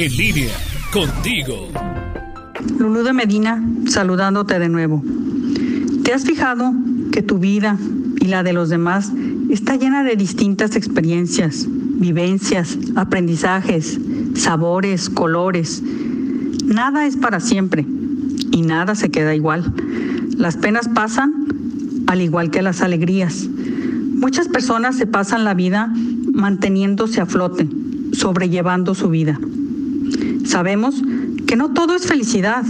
En línea, contigo. Lulú de Medina, saludándote de nuevo. ¿Te has fijado que tu vida y la de los demás está llena de distintas experiencias, vivencias, aprendizajes, sabores, colores? Nada es para siempre y nada se queda igual. Las penas pasan al igual que las alegrías. Muchas personas se pasan la vida manteniéndose a flote, sobrellevando su vida. Sabemos que no todo es felicidad,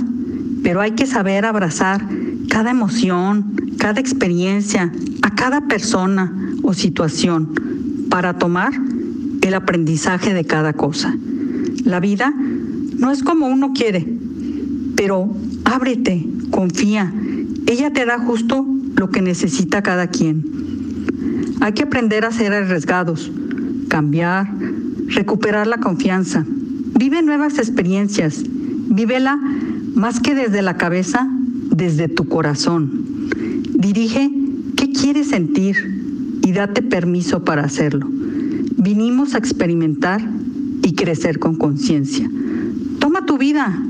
pero hay que saber abrazar cada emoción, cada experiencia, a cada persona o situación para tomar el aprendizaje de cada cosa. La vida no es como uno quiere, pero ábrete, confía. Ella te da justo lo que necesita cada quien. Hay que aprender a ser arriesgados, cambiar, recuperar la confianza. Vive nuevas experiencias. Vívela más que desde la cabeza, desde tu corazón. Dirige qué quieres sentir y date permiso para hacerlo. Vinimos a experimentar y crecer con conciencia. Toma tu vida,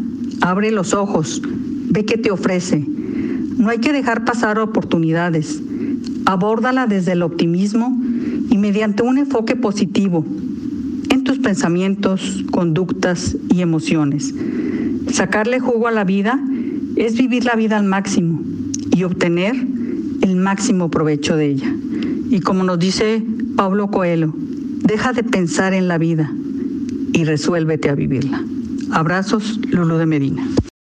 abre los ojos, ve qué te ofrece. No hay que dejar pasar oportunidades. Abórdala desde el optimismo y mediante un enfoque positivo pensamientos, conductas y emociones. Sacarle jugo a la vida es vivir la vida al máximo y obtener el máximo provecho de ella. Y como nos dice Pablo Coelho, deja de pensar en la vida y resuélvete a vivirla. Abrazos, Lulu de Medina.